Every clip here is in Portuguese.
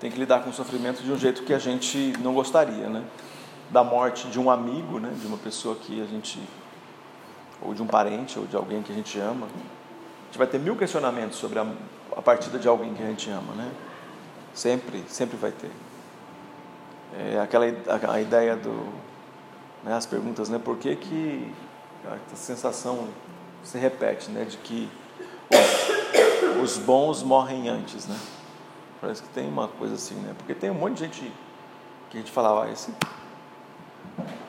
tem que lidar com o sofrimento de um jeito que a gente não gostaria, né? Da morte de um amigo, né? De uma pessoa que a gente ou de um parente ou de alguém que a gente ama. A gente vai ter mil questionamentos sobre a, a partida de alguém que a gente ama, né? Sempre, sempre vai ter. É aquela a, ideia do, né, as perguntas, né? Por que que a sensação se repete, né? De que os, os bons morrem antes, né? Parece que tem uma coisa assim, né? Porque tem um monte de gente que a gente falava, ah, esse,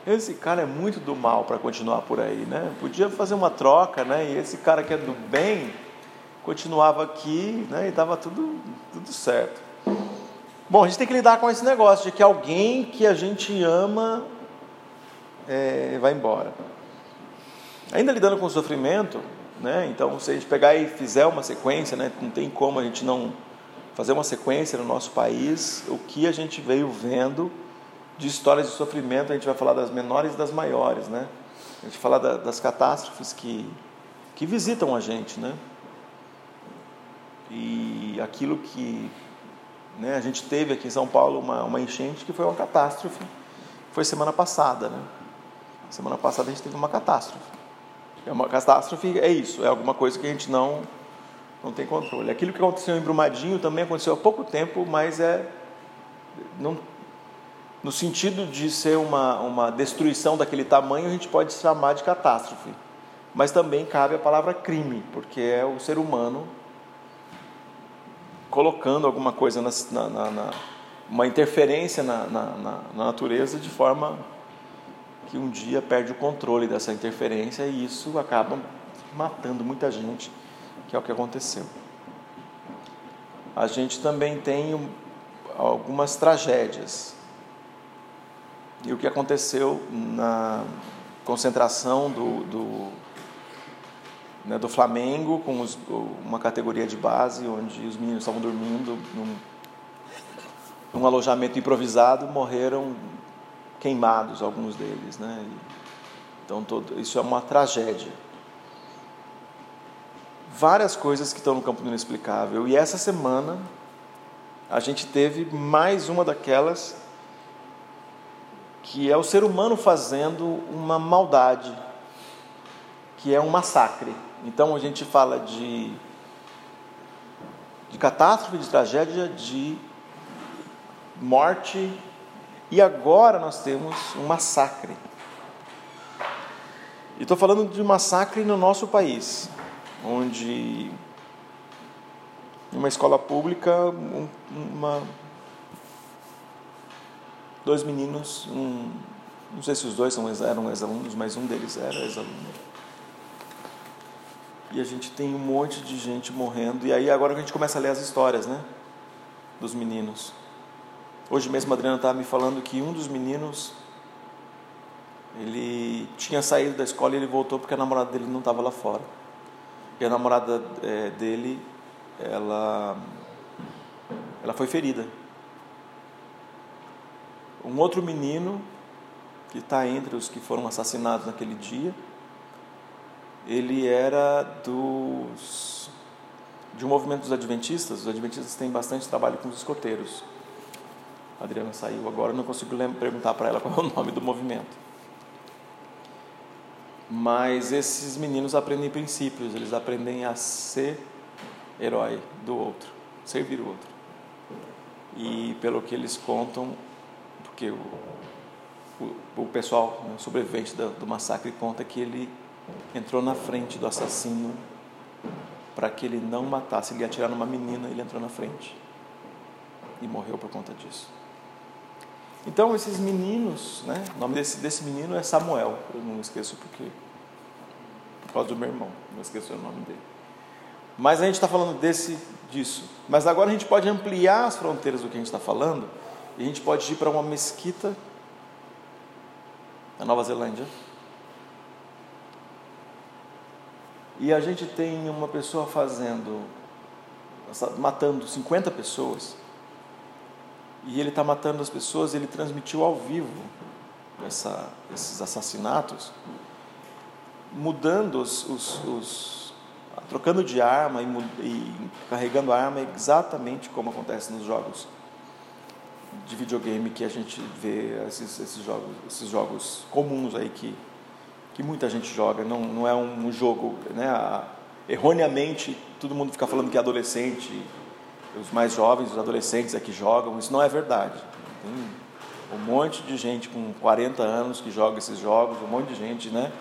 esse cara é muito do mal para continuar por aí, né? Podia fazer uma troca, né? E esse cara que é do bem continuava aqui, né? E dava tudo, tudo certo. Bom, a gente tem que lidar com esse negócio de que alguém que a gente ama é, vai embora. Ainda lidando com o sofrimento, né? Então, se a gente pegar e fizer uma sequência, né? Não tem como a gente não fazer uma sequência no nosso país, o que a gente veio vendo de histórias de sofrimento, a gente vai falar das menores e das maiores, né? A gente fala da, das catástrofes que, que visitam a gente, né? E aquilo que né, a gente teve aqui em São Paulo, uma, uma enchente que foi uma catástrofe, foi semana passada, né? Semana passada a gente teve uma catástrofe. É uma catástrofe é isso, é alguma coisa que a gente não não tem controle. Aquilo que aconteceu em Brumadinho também aconteceu há pouco tempo, mas é não, no sentido de ser uma, uma destruição daquele tamanho, a gente pode chamar de catástrofe. Mas também cabe a palavra crime, porque é o ser humano colocando alguma coisa na, na, na uma interferência na, na, na natureza de forma que um dia perde o controle dessa interferência e isso acaba matando muita gente que é o que aconteceu. A gente também tem algumas tragédias. E o que aconteceu na concentração do, do, né, do Flamengo com os, uma categoria de base, onde os meninos estavam dormindo num, num alojamento improvisado, morreram queimados alguns deles. Né? Então, todo, isso é uma tragédia várias coisas que estão no campo do inexplicável. E essa semana a gente teve mais uma daquelas que é o ser humano fazendo uma maldade, que é um massacre. Então a gente fala de, de catástrofe, de tragédia, de morte, e agora nós temos um massacre. E estou falando de massacre no nosso país onde em uma escola pública um, uma, dois meninos, um, não sei se os dois eram ex-alunos, mas um deles era ex-aluno. E a gente tem um monte de gente morrendo. E aí agora que a gente começa a ler as histórias, né? Dos meninos. Hoje mesmo a Adriana estava me falando que um dos meninos ele tinha saído da escola e ele voltou porque a namorada dele não estava lá fora. E a namorada é, dele, ela, ela foi ferida. Um outro menino, que está entre os que foram assassinados naquele dia, ele era dos, de um movimento dos adventistas. Os adventistas têm bastante trabalho com os escoteiros. A Adriana saiu agora, não consigo perguntar para ela qual é o nome do movimento. Mas esses meninos aprendem princípios, eles aprendem a ser herói do outro, servir o outro. E pelo que eles contam, porque o, o, o pessoal né, sobrevivente do, do massacre conta que ele entrou na frente do assassino para que ele não matasse. Ele ia atirar numa menina, ele entrou na frente e morreu por conta disso. Então, esses meninos, né? o nome desse, desse menino é Samuel, eu não esqueço porque, por causa do meu irmão, não esqueço o nome dele. Mas a gente está falando desse, disso. Mas agora a gente pode ampliar as fronteiras do que a gente está falando e a gente pode ir para uma mesquita na Nova Zelândia. E a gente tem uma pessoa fazendo, matando 50 pessoas e ele está matando as pessoas, ele transmitiu ao vivo essa, esses assassinatos, mudando os, os, os trocando de arma e, e, carregando a arma exatamente como acontece nos jogos de videogame que a gente vê esses, esses, jogos, esses jogos comuns aí que, que muita gente joga. Não, não é um jogo, né? erroneamente todo mundo fica falando que é adolescente, os mais jovens, os adolescentes é que jogam. Isso não é verdade. Tem um monte de gente com 40 anos que joga esses jogos, um monte de gente, né?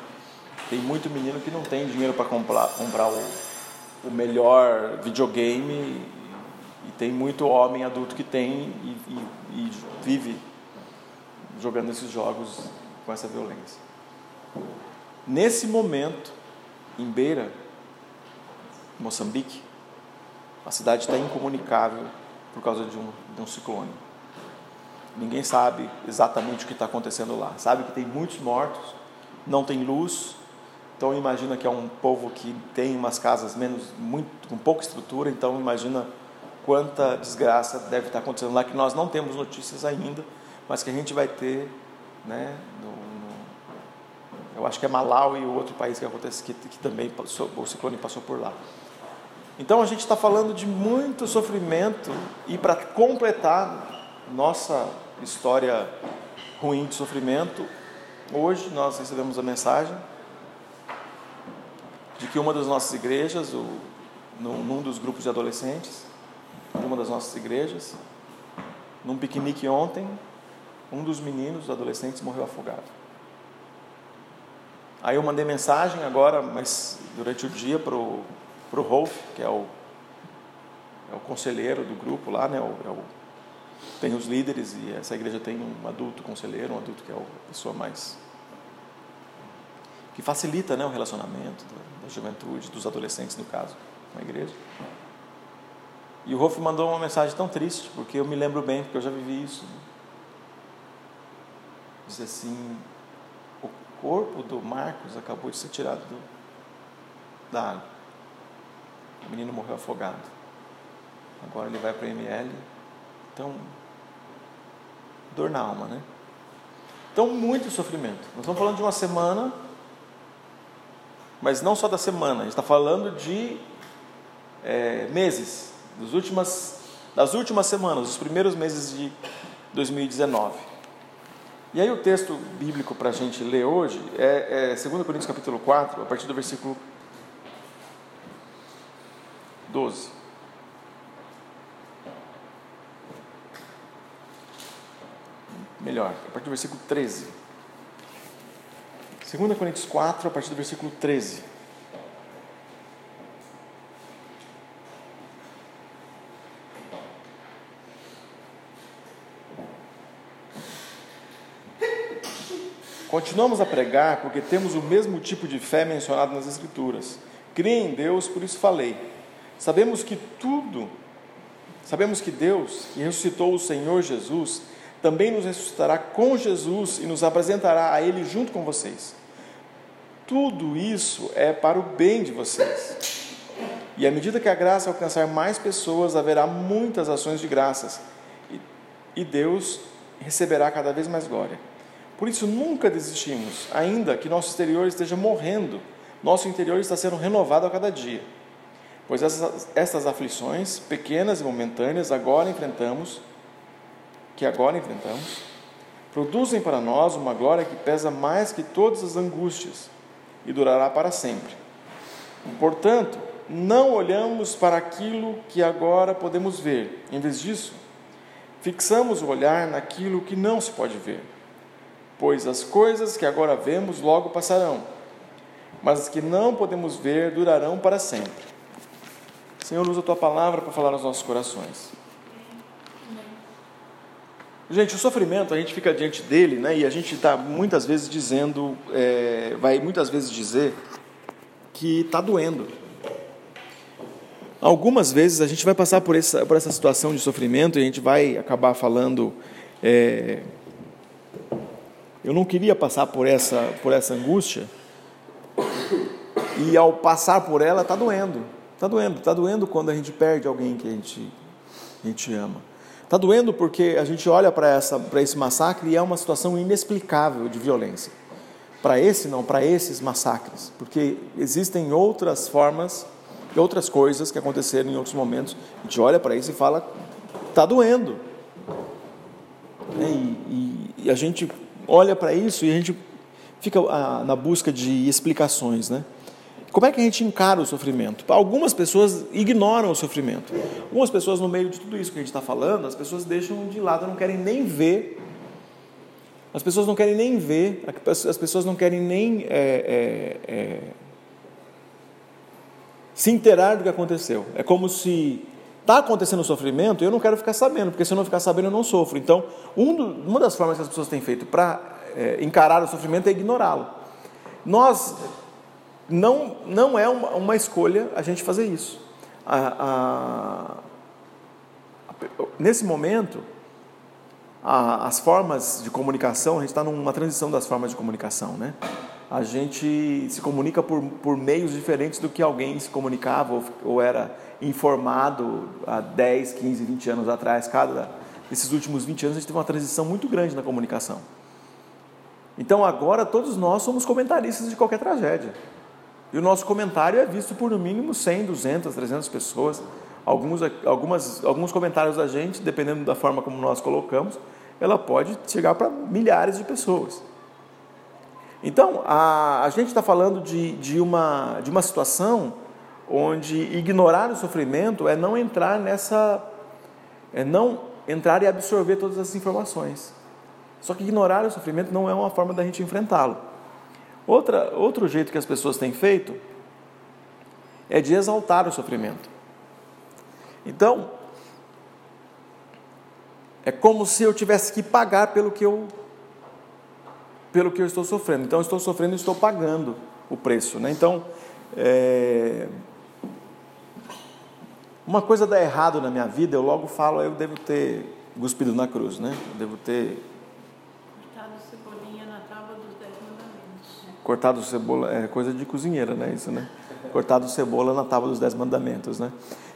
Tem muito menino que não tem dinheiro para comprar, comprar o, o melhor videogame e tem muito homem adulto que tem e, e, e vive jogando esses jogos com essa violência. Nesse momento, em Beira, Moçambique, a cidade está incomunicável por causa de um, de um ciclone. Ninguém sabe exatamente o que está acontecendo lá. Sabe que tem muitos mortos, não tem luz, então imagina que é um povo que tem umas casas menos muito com pouca estrutura, então imagina quanta desgraça deve estar acontecendo lá que nós não temos notícias ainda, mas que a gente vai ter, né? No, no, eu acho que é Malau e o outro país que acontece que, que também passou, o ciclone passou por lá. Então a gente está falando de muito sofrimento e para completar nossa história ruim de sofrimento, hoje nós recebemos a mensagem de que uma das nossas igrejas, o, num dos grupos de adolescentes, de uma das nossas igrejas, num piquenique ontem, um dos meninos, dos adolescentes, morreu afogado. Aí eu mandei mensagem agora, mas durante o dia, para o Rolf, que é o, é o conselheiro do grupo lá, né? É o, tem os líderes e essa igreja tem um adulto conselheiro, um adulto que é a pessoa mais que facilita né, o relacionamento da, da juventude, dos adolescentes, no caso, com a igreja. E o Rolf mandou uma mensagem tão triste, porque eu me lembro bem, porque eu já vivi isso. Diz assim: o corpo do Marcos acabou de ser tirado do, da água. O menino morreu afogado. Agora ele vai para a ML. Então, dor na alma, né? Então, muito sofrimento. Nós estamos falando de uma semana mas não só da semana, a gente está falando de é, meses, das últimas, das últimas semanas, dos primeiros meses de 2019. E aí o texto bíblico para a gente ler hoje é, é 2 Coríntios capítulo 4, a partir do versículo 12. Melhor, a partir do versículo 13. 2 Coríntios 4, a partir do versículo 13. Continuamos a pregar porque temos o mesmo tipo de fé mencionado nas Escrituras. Creio em Deus, por isso falei. Sabemos que tudo, sabemos que Deus, que ressuscitou o Senhor Jesus, também nos ressuscitará com Jesus e nos apresentará a Ele junto com vocês. Tudo isso é para o bem de vocês. E à medida que a graça alcançar mais pessoas, haverá muitas ações de graças. E Deus receberá cada vez mais glória. Por isso nunca desistimos, ainda que nosso exterior esteja morrendo, nosso interior está sendo renovado a cada dia. Pois essas, essas aflições, pequenas e momentâneas, agora enfrentamos, que agora enfrentamos, produzem para nós uma glória que pesa mais que todas as angústias e durará para sempre. Portanto, não olhamos para aquilo que agora podemos ver. Em vez disso, fixamos o olhar naquilo que não se pode ver. Pois as coisas que agora vemos logo passarão, mas as que não podemos ver durarão para sempre. Senhor, usa a tua palavra para falar aos nossos corações. Gente, o sofrimento, a gente fica diante dele, né? E a gente está muitas vezes dizendo, é, vai muitas vezes dizer que está doendo. Algumas vezes a gente vai passar por essa, por essa situação de sofrimento e a gente vai acabar falando, é, eu não queria passar por essa, por essa angústia, e ao passar por ela está doendo, está doendo, está doendo quando a gente perde alguém que a gente, a gente ama. Está doendo porque a gente olha para esse massacre e é uma situação inexplicável de violência. Para esse não, para esses massacres, porque existem outras formas, outras coisas que aconteceram em outros momentos. A gente olha para isso e fala, está doendo. Né? E, e, e, a gente olha para isso e a gente fica ah, na busca de explicações. Né? Como é que a gente encara o sofrimento? Algumas pessoas ignoram o sofrimento. Algumas pessoas, no meio de tudo isso que a gente está falando, as pessoas deixam de lado, não querem nem ver. As pessoas não querem nem ver, as pessoas não querem nem é, é, é, se inteirar do que aconteceu. É como se está acontecendo sofrimento e eu não quero ficar sabendo, porque se eu não ficar sabendo eu não sofro. Então, um do, uma das formas que as pessoas têm feito para é, encarar o sofrimento é ignorá-lo. Nós, não, não é uma, uma, escolha a gente fazer isso. A, a, nesse momento, as formas de comunicação, a gente está numa transição das formas de comunicação, né? a gente se comunica por, por meios diferentes do que alguém se comunicava ou, ou era informado há 10, 15, 20 anos atrás. Cada desses últimos 20 anos a gente teve uma transição muito grande na comunicação. Então agora todos nós somos comentaristas de qualquer tragédia. E o nosso comentário é visto por no mínimo 100, 200, 300 pessoas. Alguns, algumas, alguns comentários da gente, dependendo da forma como nós colocamos, ela pode chegar para milhares de pessoas. Então, a, a gente está falando de, de, uma, de uma situação onde ignorar o sofrimento é não entrar nessa. é não entrar e absorver todas as informações. Só que ignorar o sofrimento não é uma forma da gente enfrentá-lo. Outra, outro jeito que as pessoas têm feito é de exaltar o sofrimento. Então, é como se eu tivesse que pagar pelo que eu pelo que eu estou sofrendo. Então, estou sofrendo e estou pagando o preço. Né? Então, é... uma coisa dá errado na minha vida, eu logo falo, eu devo ter cuspido na cruz, né? Eu devo ter. Cortado cebolinha na tábua dos dez mandamentos. Cortado cebola, é coisa de cozinheira, né? Isso, né? Cortado cebola na tábua dos dez mandamentos, né?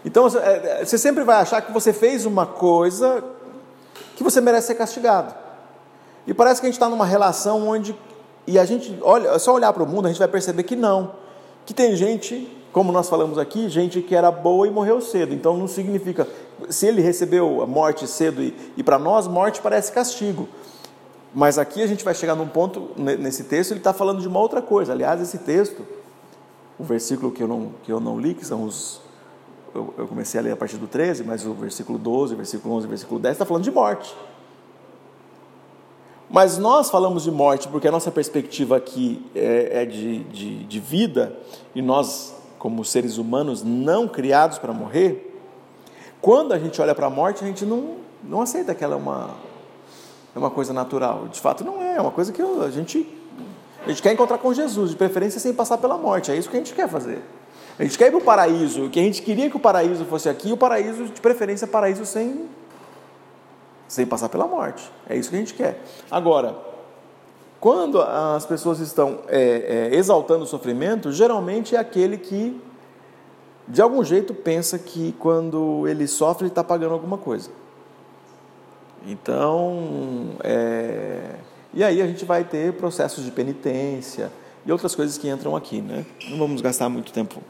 Então, é, você sempre vai achar que você fez uma coisa que você merece ser castigado. E parece que a gente está numa relação onde, e a gente, olha, é só olhar para o mundo, a gente vai perceber que não. Que tem gente, como nós falamos aqui, gente que era boa e morreu cedo. Então não significa, se ele recebeu a morte cedo e, e para nós, morte parece castigo. Mas aqui a gente vai chegar num ponto, nesse texto, ele está falando de uma outra coisa. Aliás, esse texto, o versículo que eu não, que eu não li, que são os. Eu, eu comecei a ler a partir do 13, mas o versículo 12, versículo 11, versículo 10 está falando de morte. Mas nós falamos de morte porque a nossa perspectiva aqui é, é de, de, de, vida e nós, como seres humanos não criados para morrer, quando a gente olha para a morte, a gente não, não aceita que ela é uma, é uma coisa natural. De fato, não é, é uma coisa que a gente, a gente quer encontrar com Jesus, de preferência sem passar pela morte. É isso que a gente quer fazer. A gente quer ir para o paraíso, que a gente queria que o paraíso fosse aqui, o paraíso, de preferência, paraíso sem sem passar pela morte. É isso que a gente quer. Agora, quando as pessoas estão é, é, exaltando o sofrimento, geralmente é aquele que, de algum jeito, pensa que quando ele sofre, ele está pagando alguma coisa. Então, é... e aí a gente vai ter processos de penitência e outras coisas que entram aqui, né? Não vamos gastar muito tempo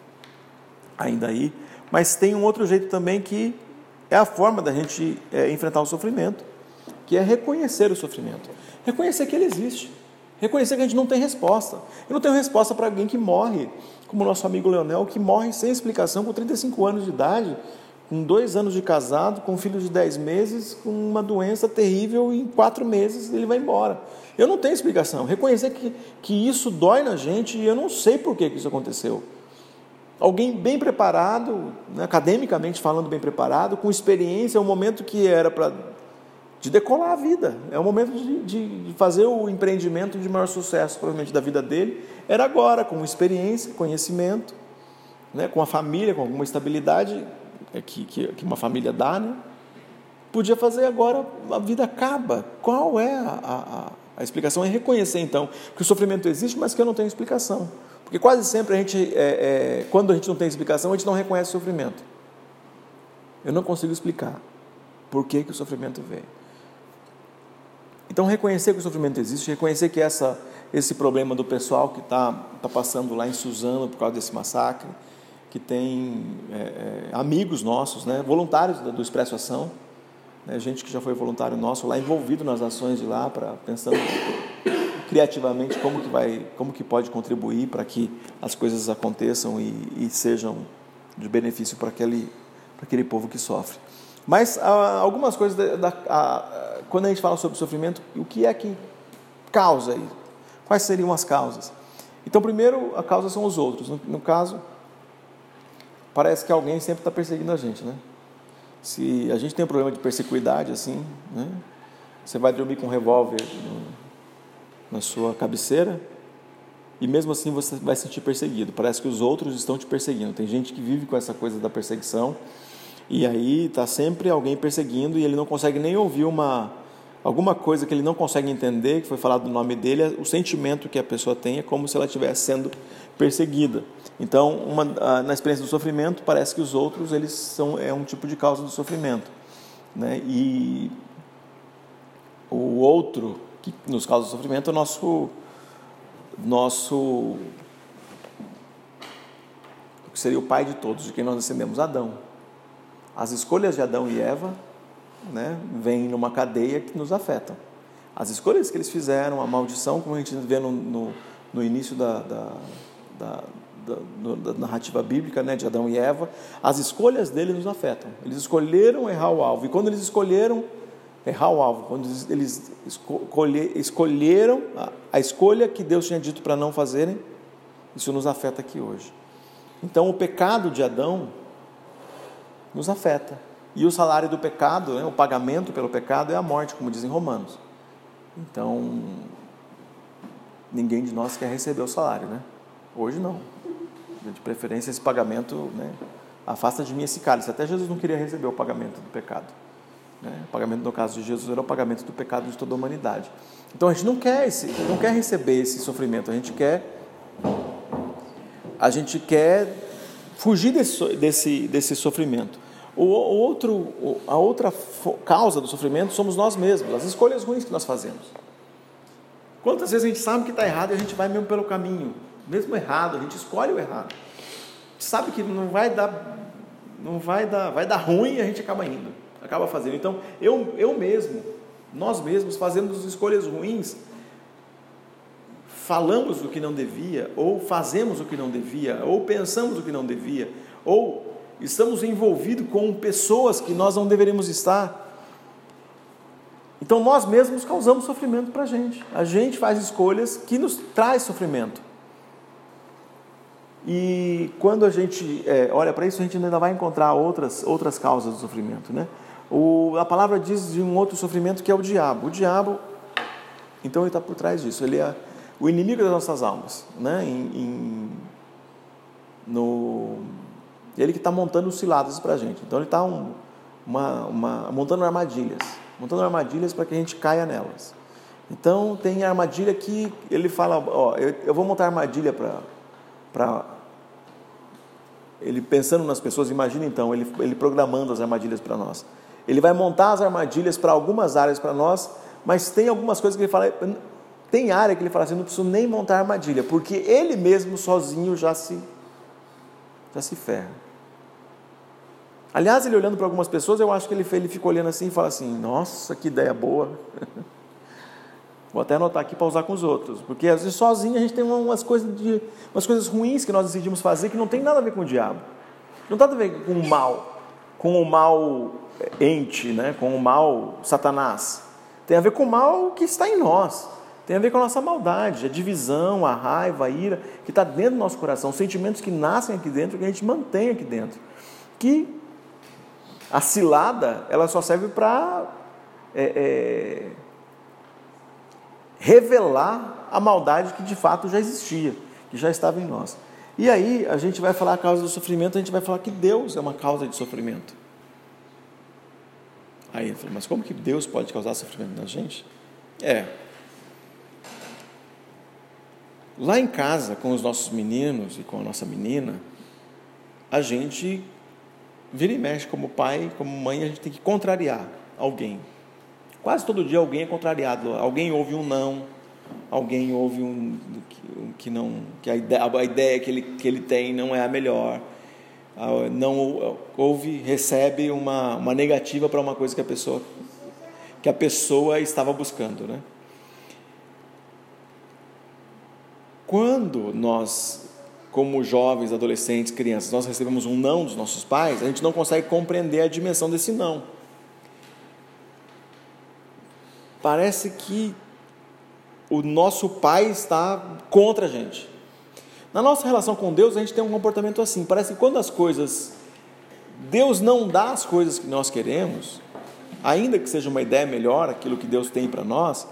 ainda aí, mas tem um outro jeito também que é a forma da gente é, enfrentar o sofrimento, que é reconhecer o sofrimento. Reconhecer que ele existe. Reconhecer que a gente não tem resposta. Eu não tenho resposta para alguém que morre, como o nosso amigo Leonel, que morre sem explicação com 35 anos de idade, com dois anos de casado, com um filho de 10 meses, com uma doença terrível, e em quatro meses ele vai embora. Eu não tenho explicação. Reconhecer que, que isso dói na gente e eu não sei por que, que isso aconteceu. Alguém bem preparado, né, academicamente falando bem preparado, com experiência, é um momento que era para de decolar a vida, é o momento de, de, fazer o empreendimento de maior sucesso, provavelmente, da vida dele, era agora, com experiência, conhecimento, né, com a família, com alguma estabilidade que, que, que uma família dá, né? podia fazer agora, a vida acaba. Qual é a, a, a explicação? É reconhecer, então, que o sofrimento existe, mas que eu não tenho explicação. Porque quase sempre a gente, é, é, quando a gente não tem explicação, a gente não reconhece o sofrimento. Eu não consigo explicar por que, que o sofrimento veio. Então, reconhecer que o sofrimento existe, reconhecer que essa, esse problema do pessoal que está tá passando lá em Suzano por causa desse massacre, que tem é, é amigos nossos, né, voluntários do Expresso Ação, né? gente que já foi voluntário nosso lá, envolvido nas ações de lá, para pensando criativamente como que vai, como que pode contribuir para que as coisas aconteçam e, e sejam de benefício para aquele, aquele povo que sofre. Mas ah, algumas coisas, da, da, ah, quando a gente fala sobre sofrimento, o que é que causa isso? Quais seriam as causas? Então, primeiro, a causa são os outros. No, no caso, parece que alguém sempre está perseguindo a gente, né? Se a gente tem um problema de persecuidade, assim, né? Você vai dormir com um revólver na sua cabeceira e mesmo assim você vai se sentir perseguido. Parece que os outros estão te perseguindo. Tem gente que vive com essa coisa da perseguição e aí está sempre alguém perseguindo e ele não consegue nem ouvir uma alguma coisa que ele não consegue entender, que foi falado no nome dele, o sentimento que a pessoa tem é como se ela estivesse sendo perseguida. Então, uma, na experiência do sofrimento, parece que os outros eles são é um tipo de causa do sofrimento, né? E o outro que nos causa sofrimento é o nosso nosso que seria o pai de todos, de quem nós descendemos, Adão. As escolhas de Adão e Eva né, vêm numa cadeia que nos afetam. As escolhas que eles fizeram, a maldição, como a gente vê no, no, no início da, da, da, da, narrativa bíblica né, de Adão e Eva, as escolhas deles nos afetam. Eles escolheram errar o alvo, e quando eles escolheram errar o alvo, quando eles escolheram a escolha que Deus tinha dito para não fazerem, isso nos afeta aqui hoje. Então, o pecado de Adão nos afeta. E o salário do pecado, né, o pagamento pelo pecado é a morte, como dizem Romanos. Então, ninguém de nós quer receber o salário, né? Hoje não. De preferência, esse pagamento né, afasta de mim esse cálice. Até Jesus não queria receber o pagamento do pecado. Né? O pagamento, no caso de Jesus, era o pagamento do pecado de toda a humanidade. Então a gente não quer, esse, não quer receber esse sofrimento, a gente quer. A gente quer fugir desse, desse, desse sofrimento. O, o outro, a outra causa do sofrimento somos nós mesmos, as escolhas ruins que nós fazemos. Quantas vezes a gente sabe que está errado e a gente vai mesmo pelo caminho, mesmo errado, a gente escolhe o errado. Sabe que não vai dar, não vai dar, vai dar ruim e a gente acaba indo acaba fazendo. Então, eu, eu mesmo, nós mesmos fazemos escolhas ruins, falamos o que não devia, ou fazemos o que não devia, ou pensamos o que não devia, ou estamos envolvidos com pessoas que nós não deveríamos estar. Então nós mesmos causamos sofrimento para a gente. A gente faz escolhas que nos traz sofrimento. E quando a gente é, olha para isso, a gente ainda vai encontrar outras, outras causas do sofrimento. Né? O, a palavra diz de um outro sofrimento que é o diabo. O diabo, então, ele está por trás disso. Ele é o inimigo das nossas almas. Né? Em, em, no, ele que está montando ciladas para a gente. Então, ele está um, uma, uma, montando armadilhas. Montando armadilhas para que a gente caia nelas. Então, tem armadilha que ele fala: Ó, eu, eu vou montar armadilha para ele pensando nas pessoas, imagina então, ele, ele programando as armadilhas para nós. Ele vai montar as armadilhas para algumas áreas para nós, mas tem algumas coisas que ele fala. Tem área que ele fala assim: não preciso nem montar armadilha, porque ele mesmo sozinho já se, já se ferra. Aliás, ele olhando para algumas pessoas, eu acho que ele, ele fica olhando assim e fala assim: nossa, que ideia boa. Vou até anotar aqui para usar com os outros, porque às vezes sozinho a gente tem umas coisas, de, umas coisas ruins que nós decidimos fazer que não tem nada a ver com o diabo, não tem nada a ver com o mal, com o mal ente, né, com o mal Satanás. Tem a ver com o mal que está em nós. Tem a ver com a nossa maldade, a divisão, a raiva, a ira, que está dentro do nosso coração, sentimentos que nascem aqui dentro, que a gente mantém aqui dentro. Que a cilada, ela só serve para é, é, revelar a maldade que de fato já existia, que já estava em nós. E aí a gente vai falar a causa do sofrimento, a gente vai falar que Deus é uma causa de sofrimento. Aí ele falou, mas como que Deus pode causar sofrimento na gente? É. Lá em casa, com os nossos meninos e com a nossa menina, a gente vira e mexe como pai, como mãe, a gente tem que contrariar alguém. Quase todo dia alguém é contrariado. Alguém ouve um não, alguém ouve um que, não, que a ideia, a ideia que ele, que ele tem não é a melhor não houve, recebe uma, uma negativa para uma coisa que a pessoa que a pessoa estava buscando, né? Quando nós, como jovens, adolescentes, crianças, nós recebemos um não dos nossos pais, a gente não consegue compreender a dimensão desse não. Parece que o nosso pai está contra a gente. Na nossa relação com Deus, a gente tem um comportamento assim. Parece que quando as coisas. Deus não dá as coisas que nós queremos, ainda que seja uma ideia melhor, aquilo que Deus tem para nós,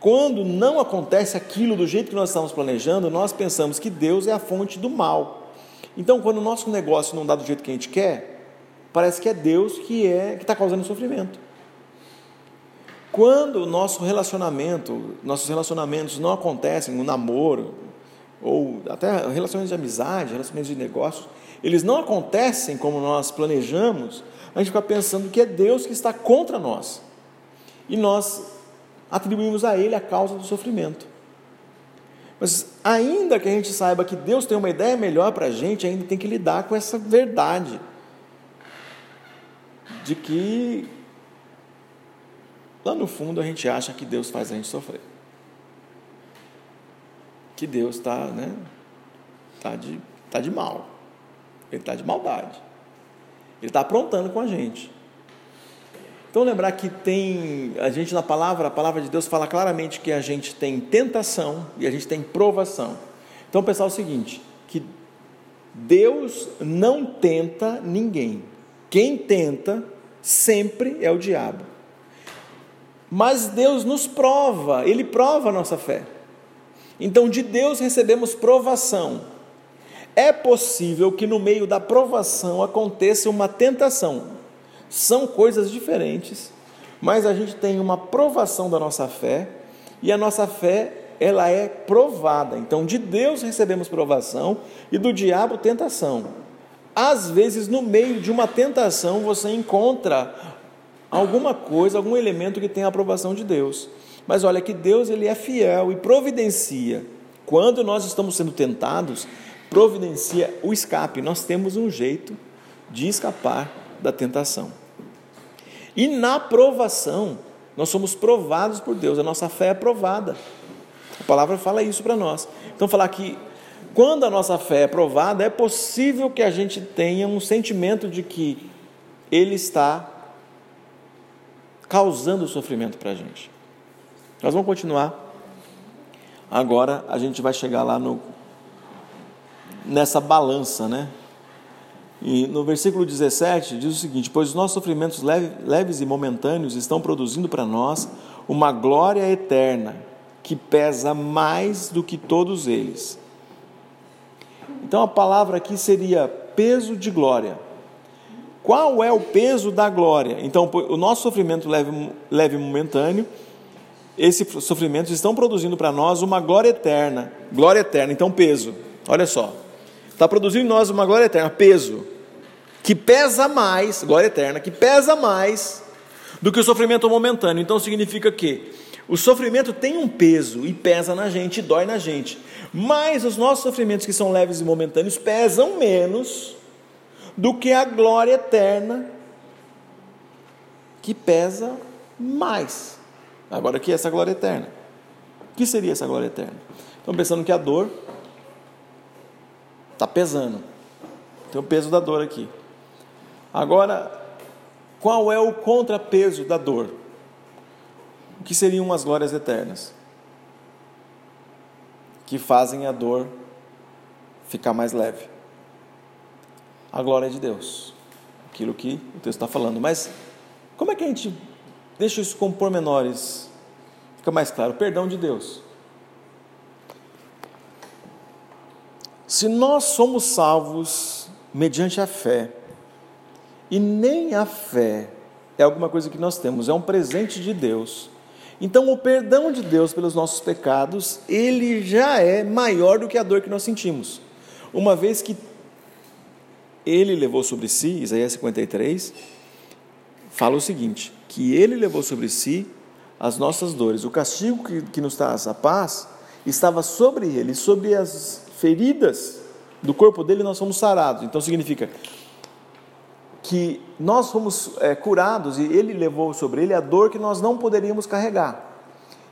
quando não acontece aquilo do jeito que nós estamos planejando, nós pensamos que Deus é a fonte do mal. Então, quando o nosso negócio não dá do jeito que a gente quer, parece que é Deus que é que está causando sofrimento. Quando o nosso relacionamento, nossos relacionamentos não acontecem, no namoro, ou até relacionamentos de amizade, relacionamentos de negócios, eles não acontecem como nós planejamos, a gente fica pensando que é Deus que está contra nós. E nós atribuímos a Ele a causa do sofrimento. Mas ainda que a gente saiba que Deus tem uma ideia melhor para a gente, ainda tem que lidar com essa verdade de que lá no fundo a gente acha que Deus faz a gente sofrer que Deus está né, tá de, tá de mal. Ele está de maldade. Ele está aprontando com a gente. Então lembrar que tem, a gente na palavra, a palavra de Deus fala claramente que a gente tem tentação e a gente tem provação. Então pensar o seguinte, que Deus não tenta ninguém. Quem tenta sempre é o diabo. Mas Deus nos prova, Ele prova a nossa fé. Então, de Deus recebemos provação. É possível que no meio da provação aconteça uma tentação. São coisas diferentes, mas a gente tem uma provação da nossa fé e a nossa fé ela é provada. Então, de Deus recebemos provação e do diabo tentação. Às vezes, no meio de uma tentação, você encontra alguma coisa, algum elemento que tem a aprovação de Deus. Mas olha que Deus ele é fiel e providencia. Quando nós estamos sendo tentados, providencia o escape. Nós temos um jeito de escapar da tentação. E na provação, nós somos provados por Deus, a nossa fé é provada. A palavra fala isso para nós. Então, falar que quando a nossa fé é provada, é possível que a gente tenha um sentimento de que Ele está causando sofrimento para a gente. Nós vamos continuar. Agora a gente vai chegar lá no nessa balança, né? E no versículo 17 diz o seguinte: Pois os nossos sofrimentos leves e momentâneos estão produzindo para nós uma glória eterna que pesa mais do que todos eles. Então a palavra aqui seria peso de glória. Qual é o peso da glória? Então, o nosso sofrimento leve, leve momentâneo esses sofrimentos estão produzindo para nós uma glória eterna. Glória eterna, então peso. Olha só. Está produzindo em nós uma glória eterna, peso. Que pesa mais, glória eterna, que pesa mais do que o sofrimento momentâneo. Então significa que o sofrimento tem um peso e pesa na gente, dói na gente. Mas os nossos sofrimentos que são leves e momentâneos pesam menos do que a glória eterna que pesa mais. Agora, o que é essa glória eterna? O que seria essa glória eterna? Estão pensando que a dor está pesando. Tem o peso da dor aqui. Agora, qual é o contrapeso da dor? O que seriam as glórias eternas? Que fazem a dor ficar mais leve. A glória de Deus. Aquilo que o texto está falando. Mas como é que a gente Deixa isso com pormenores. Fica mais claro. Perdão de Deus. Se nós somos salvos mediante a fé, e nem a fé é alguma coisa que nós temos, é um presente de Deus. Então, o perdão de Deus pelos nossos pecados, ele já é maior do que a dor que nós sentimos. Uma vez que ele levou sobre si, Isaías 53, fala o seguinte: que ele levou sobre si as nossas dores. O castigo que, que nos traz a paz estava sobre ele, sobre as feridas do corpo dele nós somos sarados. Então significa que nós fomos é, curados e Ele levou sobre Ele a dor que nós não poderíamos carregar.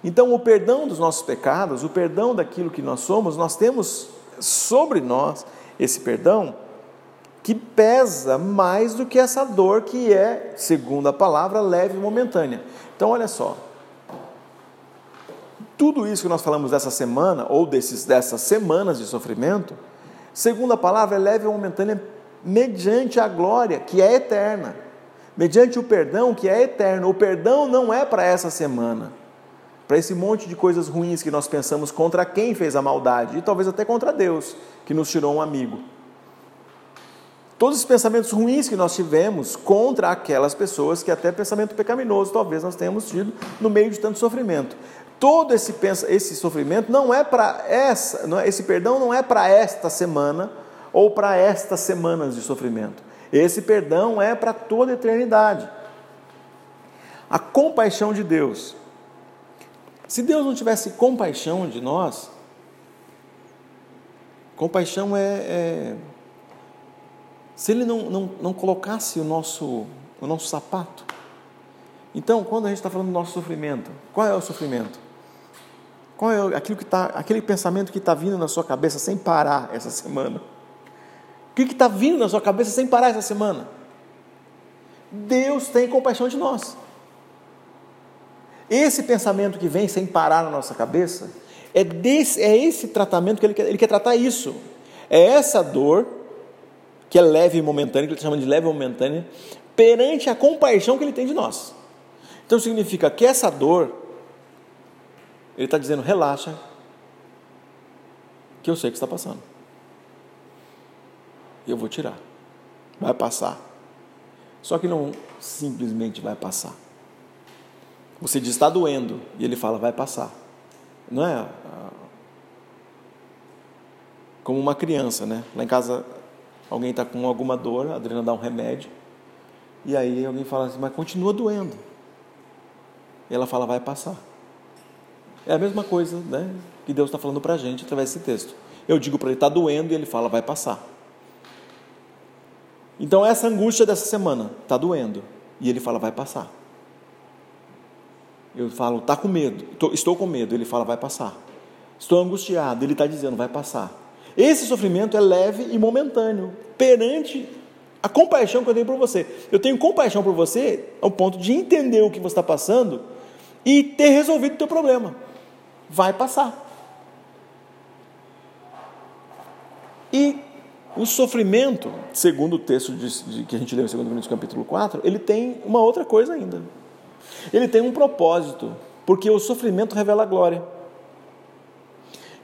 Então, o perdão dos nossos pecados, o perdão daquilo que nós somos, nós temos sobre nós esse perdão que pesa mais do que essa dor que é, segundo a palavra, leve e momentânea. Então, olha só. Tudo isso que nós falamos dessa semana, ou desses, dessas semanas de sofrimento, segundo a palavra, é leve e momentânea mediante a glória, que é eterna. Mediante o perdão, que é eterno. O perdão não é para essa semana para esse monte de coisas ruins que nós pensamos contra quem fez a maldade, e talvez até contra Deus, que nos tirou um amigo. Todos os pensamentos ruins que nós tivemos contra aquelas pessoas, que até pensamento pecaminoso talvez nós tenhamos tido no meio de tanto sofrimento. Todo esse, esse sofrimento não é para essa, não é, esse perdão não é para esta semana ou para estas semanas de sofrimento. Esse perdão é para toda a eternidade. A compaixão de Deus se Deus não tivesse compaixão de nós, compaixão é, é se Ele não, não, não colocasse o nosso, o nosso sapato. Então, quando a gente está falando do nosso sofrimento, qual é o sofrimento? Qual é aquilo que tá, aquele pensamento que está vindo na sua cabeça sem parar essa semana? O que está vindo na sua cabeça sem parar essa semana? Deus tem compaixão de nós. Esse pensamento que vem sem parar na nossa cabeça, é, desse, é esse tratamento que ele quer, ele quer tratar isso. É essa dor, que é leve e momentânea, que ele chama de leve e momentânea, perante a compaixão que ele tem de nós. Então significa que essa dor, ele está dizendo, relaxa, que eu sei que está passando. Eu vou tirar. Vai passar. Só que não simplesmente vai passar. Você diz está doendo e ele fala vai passar. Não é ah, como uma criança, né? Lá em casa alguém está com alguma dor, a Adriana dá um remédio e aí alguém fala assim, mas continua doendo. E ela fala vai passar. É a mesma coisa, né? Que Deus está falando para a gente através desse texto. Eu digo para ele está doendo e ele fala vai passar. Então essa angústia dessa semana está doendo e ele fala vai passar. Eu falo, está com medo, estou com medo. Ele fala, vai passar. Estou angustiado. Ele está dizendo, vai passar. Esse sofrimento é leve e momentâneo perante a compaixão que eu tenho por você. Eu tenho compaixão por você ao ponto de entender o que você está passando e ter resolvido o teu problema. Vai passar. E o sofrimento, segundo o texto de, de, que a gente leu em 2 Coríntios capítulo 4, ele tem uma outra coisa ainda. Ele tem um propósito, porque o sofrimento revela a glória.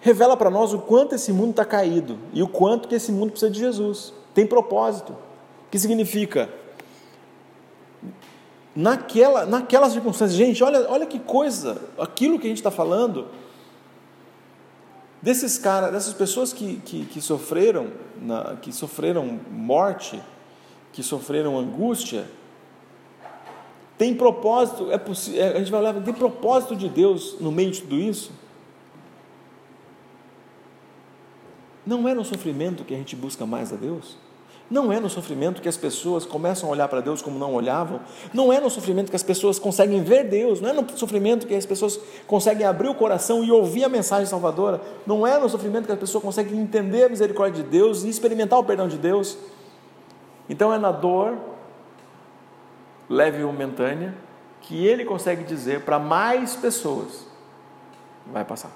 Revela para nós o quanto esse mundo está caído e o quanto que esse mundo precisa de Jesus. Tem propósito, que significa naquela, naquelas circunstâncias, gente, olha, olha que coisa, aquilo que a gente está falando, desses caras, dessas pessoas que, que, que sofreram, na, que sofreram morte, que sofreram angústia, tem propósito, é possível, a gente vai olhar, tem propósito de Deus no meio de tudo isso? Não é no sofrimento que a gente busca mais a Deus? Não é no sofrimento que as pessoas começam a olhar para Deus como não olhavam? Não é no sofrimento que as pessoas conseguem ver Deus? Não é no sofrimento que as pessoas conseguem abrir o coração e ouvir a mensagem salvadora? Não é no sofrimento que as pessoas conseguem entender a misericórdia de Deus e experimentar o perdão de Deus? Então é na dor leve e momentânea, que ele consegue dizer para mais pessoas: vai passar.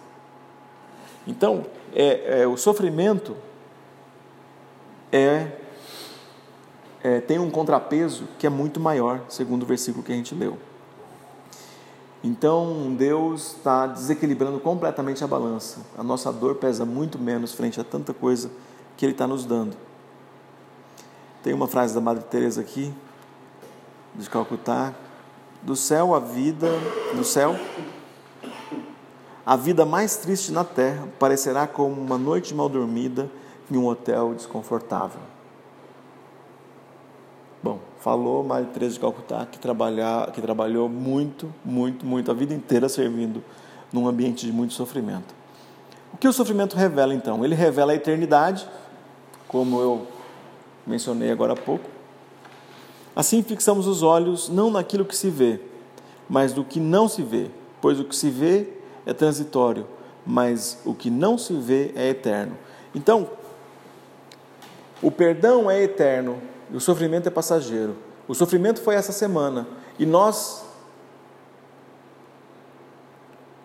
Então, é, é o sofrimento é, é, tem um contrapeso que é muito maior, segundo o versículo que a gente leu. Então, Deus está desequilibrando completamente a balança. A nossa dor pesa muito menos frente a tanta coisa que Ele está nos dando. Tem uma frase da Madre Teresa aqui de Calcutá, do céu a vida, do céu, a vida mais triste na terra parecerá como uma noite mal dormida em um hotel desconfortável. Bom, falou Maria Teresa de Calcutá que, trabalhar, que trabalhou muito, muito, muito, a vida inteira servindo num ambiente de muito sofrimento. O que o sofrimento revela então? Ele revela a eternidade, como eu mencionei agora há pouco, Assim fixamos os olhos não naquilo que se vê, mas do que não se vê, pois o que se vê é transitório, mas o que não se vê é eterno. Então, o perdão é eterno o sofrimento é passageiro. O sofrimento foi essa semana e nós,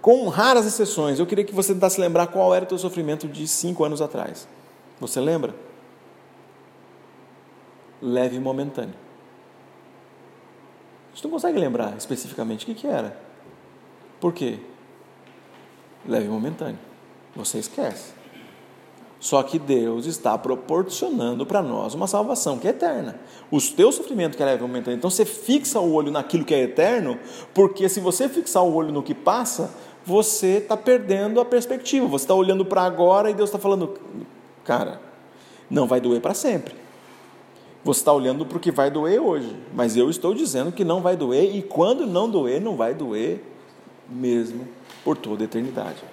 com raras exceções, eu queria que você tentasse lembrar qual era o teu sofrimento de cinco anos atrás. Você lembra? Leve e momentâneo. Gente não consegue lembrar especificamente o que, que era. Por quê? Leve e momentâneo. Você esquece. Só que Deus está proporcionando para nós uma salvação que é eterna. O teu sofrimento que é momentâneo. Então você fixa o olho naquilo que é eterno, porque se você fixar o olho no que passa, você está perdendo a perspectiva. Você está olhando para agora e Deus está falando, cara, não vai doer para sempre. Você está olhando para o que vai doer hoje, mas eu estou dizendo que não vai doer, e quando não doer, não vai doer mesmo por toda a eternidade.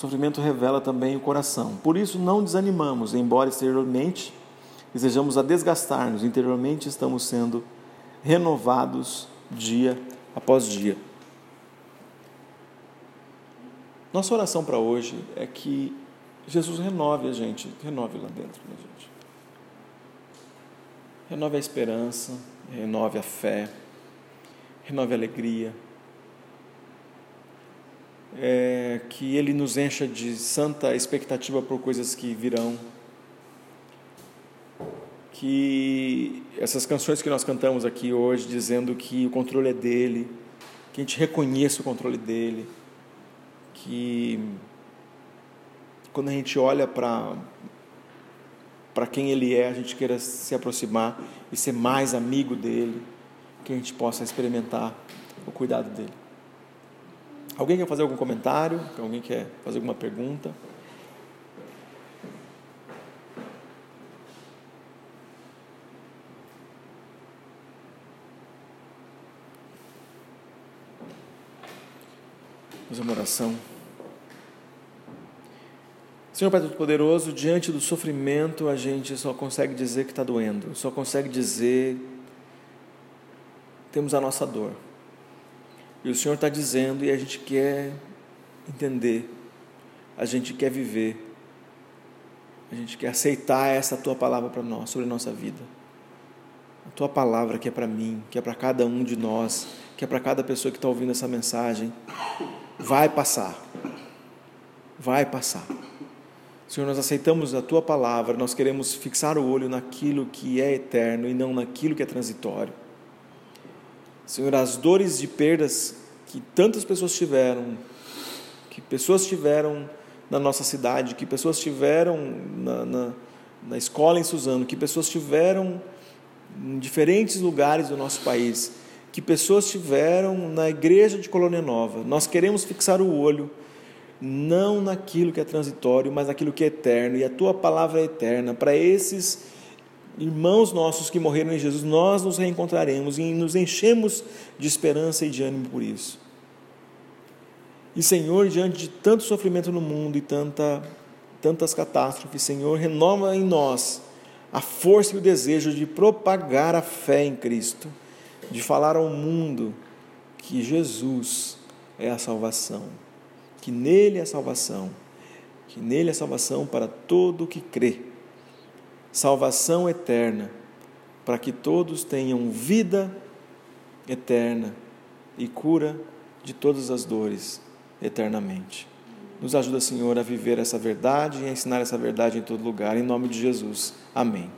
Sofrimento revela também o coração. Por isso não desanimamos, embora exteriormente desejamos a desgastar-nos, interiormente estamos sendo renovados dia após dia. Nossa oração para hoje é que Jesus renove a gente, renove lá dentro da gente. Renove a esperança, renove a fé, renove a alegria. É, que Ele nos encha de santa expectativa por coisas que virão. Que essas canções que nós cantamos aqui hoje, dizendo que o controle é dele, que a gente reconheça o controle dele, que quando a gente olha para para quem ele é, a gente queira se aproximar e ser mais amigo dele, que a gente possa experimentar o cuidado dele. Alguém quer fazer algum comentário? Alguém quer fazer alguma pergunta? Fazer uma oração. Senhor Pai Todo-Poderoso, diante do sofrimento, a gente só consegue dizer que está doendo, só consegue dizer. Temos a nossa dor. E o Senhor está dizendo, e a gente quer entender, a gente quer viver, a gente quer aceitar essa tua palavra para nós, sobre a nossa vida. A tua palavra que é para mim, que é para cada um de nós, que é para cada pessoa que está ouvindo essa mensagem, vai passar. Vai passar. Senhor, nós aceitamos a tua palavra, nós queremos fixar o olho naquilo que é eterno e não naquilo que é transitório. Senhor, as dores de perdas que tantas pessoas tiveram, que pessoas tiveram na nossa cidade, que pessoas tiveram na, na, na escola em Suzano, que pessoas tiveram em diferentes lugares do nosso país, que pessoas tiveram na igreja de Colônia Nova. Nós queremos fixar o olho não naquilo que é transitório, mas naquilo que é eterno, e a tua palavra é eterna. Para esses irmãos nossos que morreram em Jesus, nós nos reencontraremos e nos enchemos de esperança e de ânimo por isso. E Senhor, diante de tanto sofrimento no mundo e tanta, tantas catástrofes, Senhor, renova em nós a força e o desejo de propagar a fé em Cristo, de falar ao mundo que Jesus é a salvação que nele é salvação, que nele é salvação para todo o que crê, salvação eterna, para que todos tenham vida eterna e cura de todas as dores eternamente. Nos ajuda, Senhor, a viver essa verdade e a ensinar essa verdade em todo lugar, em nome de Jesus. Amém.